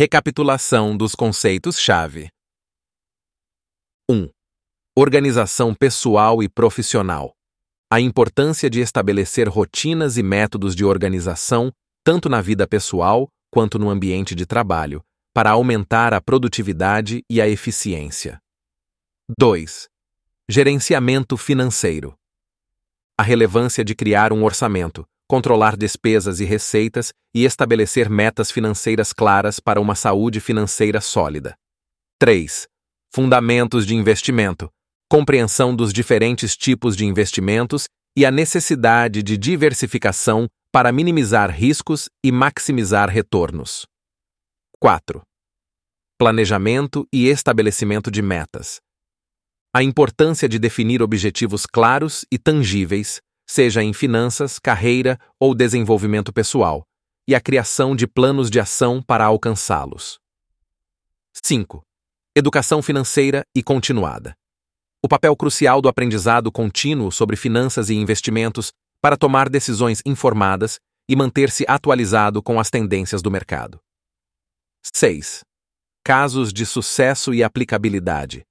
Recapitulação dos conceitos-chave. 1. Organização pessoal e profissional. A importância de estabelecer rotinas e métodos de organização, tanto na vida pessoal quanto no ambiente de trabalho, para aumentar a produtividade e a eficiência. 2. Gerenciamento financeiro. A relevância de criar um orçamento, controlar despesas e receitas e estabelecer metas financeiras claras para uma saúde financeira sólida. 3. Fundamentos de investimento. Compreensão dos diferentes tipos de investimentos e a necessidade de diversificação para minimizar riscos e maximizar retornos. 4. Planejamento e estabelecimento de metas. A importância de definir objetivos claros e tangíveis seja em finanças, carreira ou desenvolvimento pessoal, e a criação de planos de ação para alcançá-los. 5. Educação financeira e continuada. O papel crucial do aprendizado contínuo sobre finanças e investimentos para tomar decisões informadas e manter-se atualizado com as tendências do mercado. 6. Casos de sucesso e aplicabilidade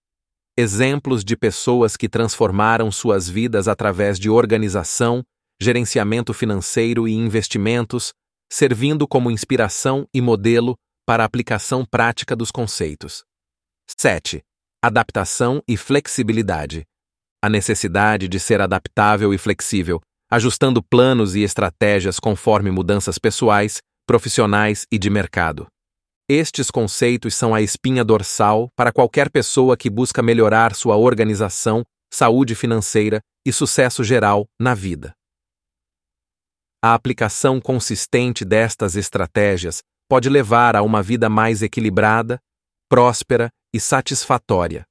exemplos de pessoas que transformaram suas vidas através de organização, gerenciamento financeiro e investimentos, servindo como inspiração e modelo para a aplicação prática dos conceitos. 7. Adaptação e flexibilidade. A necessidade de ser adaptável e flexível, ajustando planos e estratégias conforme mudanças pessoais, profissionais e de mercado. Estes conceitos são a espinha dorsal para qualquer pessoa que busca melhorar sua organização, saúde financeira e sucesso geral na vida. A aplicação consistente destas estratégias pode levar a uma vida mais equilibrada, próspera e satisfatória.